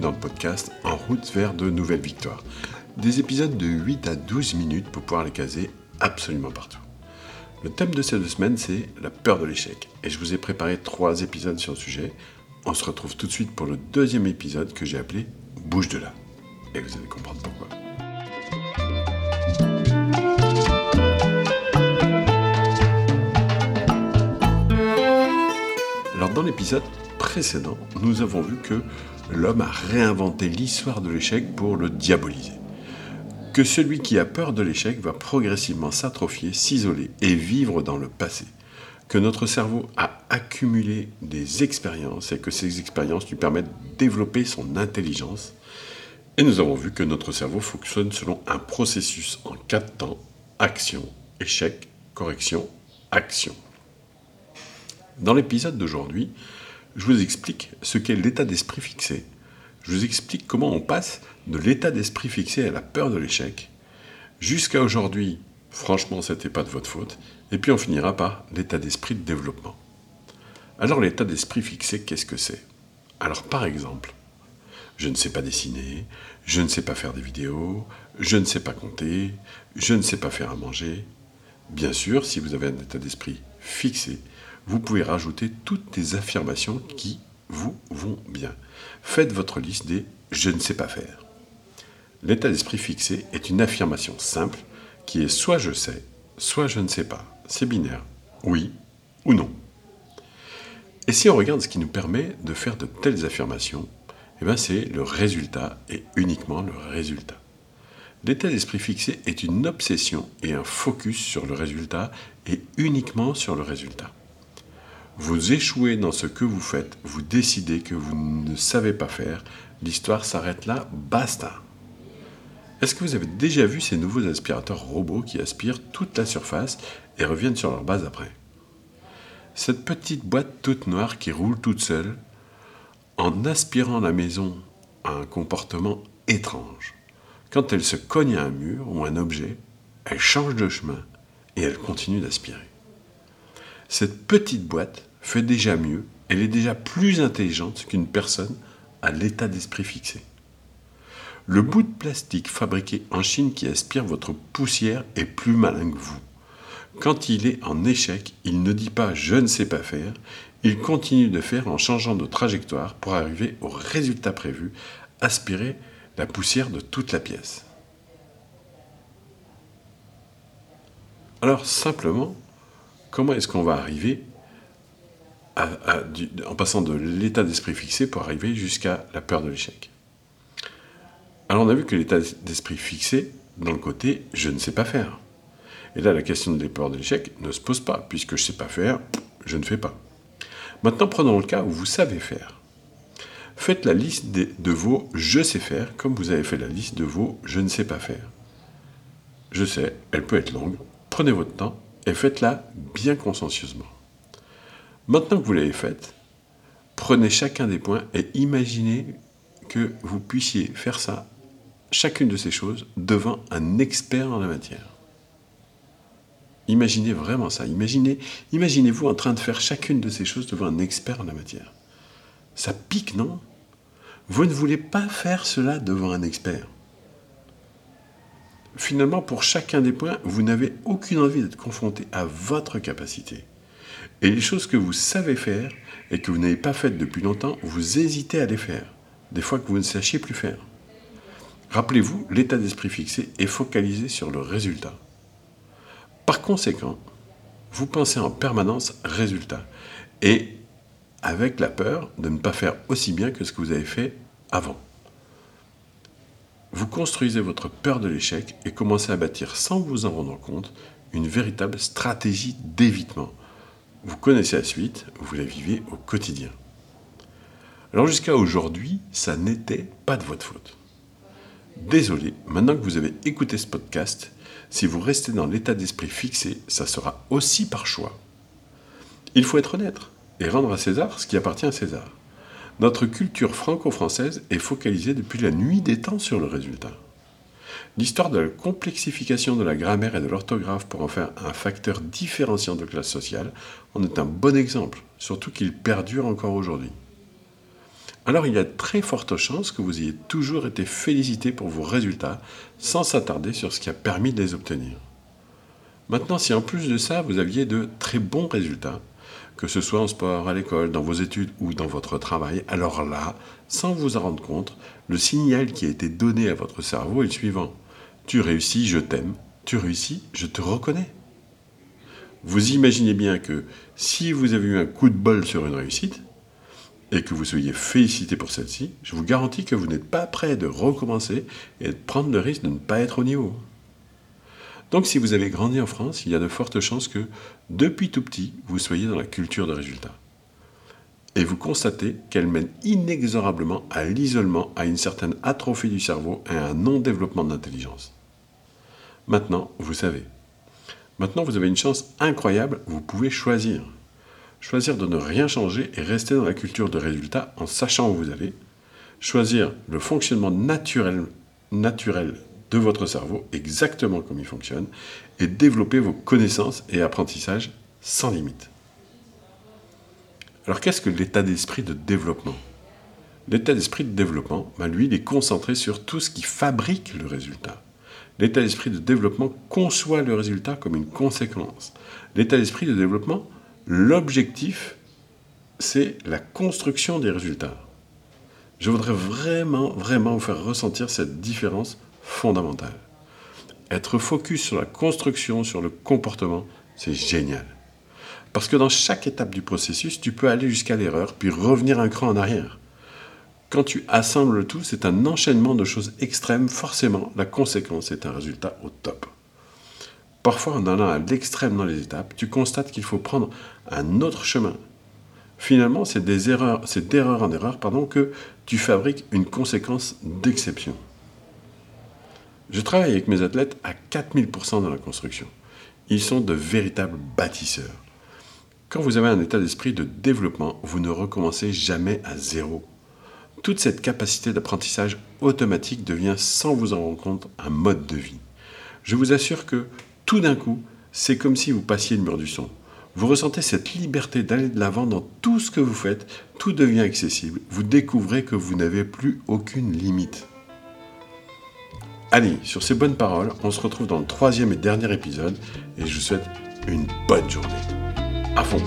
dans le podcast En route vers de nouvelles victoires. Des épisodes de 8 à 12 minutes pour pouvoir les caser absolument partout. Le thème de ces deux semaines, c'est la peur de l'échec. Et je vous ai préparé trois épisodes sur le sujet. On se retrouve tout de suite pour le deuxième épisode que j'ai appelé Bouge de là. Et vous allez comprendre pourquoi. Alors dans l'épisode précédent, nous avons vu que l'homme a réinventé l'histoire de l'échec pour le diaboliser. Que celui qui a peur de l'échec va progressivement s'atrophier, s'isoler et vivre dans le passé. Que notre cerveau a accumulé des expériences et que ces expériences lui permettent de développer son intelligence. Et nous avons vu que notre cerveau fonctionne selon un processus en quatre temps action, échec, correction, action. Dans l'épisode d'aujourd'hui, je vous explique ce qu'est l'état d'esprit fixé. Je vous explique comment on passe de l'état d'esprit fixé à la peur de l'échec. Jusqu'à aujourd'hui, franchement, ce n'était pas de votre faute. Et puis on finira par l'état d'esprit de développement. Alors l'état d'esprit fixé, qu'est-ce que c'est? Alors par exemple, je ne sais pas dessiner, je ne sais pas faire des vidéos, je ne sais pas compter, je ne sais pas faire à manger. Bien sûr, si vous avez un état d'esprit fixé, vous pouvez rajouter toutes les affirmations qui vous vont bien. Faites votre liste des je ne sais pas faire. L'état d'esprit fixé est une affirmation simple qui est soit je sais, soit je ne sais pas. C'est binaire, oui ou non. Et si on regarde ce qui nous permet de faire de telles affirmations, eh c'est le résultat et uniquement le résultat. L'état d'esprit fixé est une obsession et un focus sur le résultat et uniquement sur le résultat. Vous échouez dans ce que vous faites, vous décidez que vous ne savez pas faire, l'histoire s'arrête là, basta. Est-ce que vous avez déjà vu ces nouveaux aspirateurs robots qui aspirent toute la surface et reviennent sur leur base après? Cette petite boîte toute noire qui roule toute seule, en aspirant la maison a un comportement étrange. Quand elle se cogne à un mur ou un objet, elle change de chemin et elle continue d'aspirer. Cette petite boîte fait déjà mieux, elle est déjà plus intelligente qu'une personne à l'état d'esprit fixé. Le bout de plastique fabriqué en Chine qui aspire votre poussière est plus malin que vous. Quand il est en échec, il ne dit pas je ne sais pas faire, il continue de faire en changeant de trajectoire pour arriver au résultat prévu, aspirer la poussière de toute la pièce. Alors simplement, comment est-ce qu'on va arriver en passant de l'état d'esprit fixé pour arriver jusqu'à la peur de l'échec. Alors on a vu que l'état d'esprit fixé, dans le côté je ne sais pas faire. Et là, la question de la peur de l'échec ne se pose pas, puisque je ne sais pas faire, je ne fais pas. Maintenant, prenons le cas où vous savez faire. Faites la liste de vos je sais faire, comme vous avez fait la liste de vos je ne sais pas faire. Je sais, elle peut être longue, prenez votre temps et faites-la bien consciencieusement. Maintenant que vous l'avez faite, prenez chacun des points et imaginez que vous puissiez faire ça, chacune de ces choses, devant un expert en la matière. Imaginez vraiment ça. Imaginez, imaginez-vous en train de faire chacune de ces choses devant un expert en la matière. Ça pique, non? Vous ne voulez pas faire cela devant un expert. Finalement, pour chacun des points, vous n'avez aucune envie d'être confronté à votre capacité. Et les choses que vous savez faire et que vous n'avez pas faites depuis longtemps, vous hésitez à les faire, des fois que vous ne sachiez plus faire. Rappelez-vous, l'état d'esprit fixé est focalisé sur le résultat. Par conséquent, vous pensez en permanence résultat et avec la peur de ne pas faire aussi bien que ce que vous avez fait avant. Vous construisez votre peur de l'échec et commencez à bâtir sans vous en rendre compte une véritable stratégie d'évitement vous connaissez la suite, vous la vivez au quotidien. Alors jusqu'à aujourd'hui, ça n'était pas de votre faute. Désolé, maintenant que vous avez écouté ce podcast, si vous restez dans l'état d'esprit fixé, ça sera aussi par choix. Il faut être honnête et rendre à César ce qui appartient à César. Notre culture franco-française est focalisée depuis la nuit des temps sur le résultat. L'histoire de la complexification de la grammaire et de l'orthographe pour en faire un facteur différenciant de classe sociale en est un bon exemple, surtout qu'il perdure encore aujourd'hui. alors il y a très forte chance que vous ayez toujours été félicité pour vos résultats sans s'attarder sur ce qui a permis de les obtenir. Maintenant, si en plus de ça, vous aviez de très bons résultats, que ce soit en sport, à l'école, dans vos études ou dans votre travail, alors là, sans vous en rendre compte, le signal qui a été donné à votre cerveau est le suivant. Tu réussis, je t'aime. Tu réussis, je te reconnais. Vous imaginez bien que si vous avez eu un coup de bol sur une réussite, et que vous soyez félicité pour celle-ci, je vous garantis que vous n'êtes pas prêt de recommencer et de prendre le risque de ne pas être au niveau. Donc si vous avez grandi en France, il y a de fortes chances que, depuis tout petit, vous soyez dans la culture de résultat. Et vous constatez qu'elle mène inexorablement à l'isolement, à une certaine atrophie du cerveau et à un non-développement d'intelligence. Maintenant, vous savez. Maintenant, vous avez une chance incroyable, vous pouvez choisir. Choisir de ne rien changer et rester dans la culture de résultat en sachant où vous allez. Choisir le fonctionnement naturel, naturel de votre cerveau, exactement comme il fonctionne, et développer vos connaissances et apprentissages sans limite. Alors qu'est-ce que l'état d'esprit de développement? L'état d'esprit de développement, ben, lui, il est concentré sur tout ce qui fabrique le résultat. L'état d'esprit de développement conçoit le résultat comme une conséquence. L'état d'esprit de développement L'objectif, c'est la construction des résultats. Je voudrais vraiment, vraiment vous faire ressentir cette différence fondamentale. Être focus sur la construction, sur le comportement, c'est génial. Parce que dans chaque étape du processus, tu peux aller jusqu'à l'erreur, puis revenir un cran en arrière. Quand tu assembles le tout, c'est un enchaînement de choses extrêmes. Forcément, la conséquence est un résultat au top. Parfois, en allant à l'extrême dans les étapes, tu constates qu'il faut prendre un autre chemin. Finalement, c'est d'erreur en erreur, pardon, que tu fabriques une conséquence d'exception. Je travaille avec mes athlètes à 4000% dans la construction. Ils sont de véritables bâtisseurs. Quand vous avez un état d'esprit de développement, vous ne recommencez jamais à zéro. Toute cette capacité d'apprentissage automatique devient, sans vous en rendre compte, un mode de vie. Je vous assure que tout d'un coup, c'est comme si vous passiez le mur du son. Vous ressentez cette liberté d'aller de l'avant dans tout ce que vous faites, tout devient accessible, vous découvrez que vous n'avez plus aucune limite. Allez, sur ces bonnes paroles, on se retrouve dans le troisième et dernier épisode, et je vous souhaite une bonne journée. À fond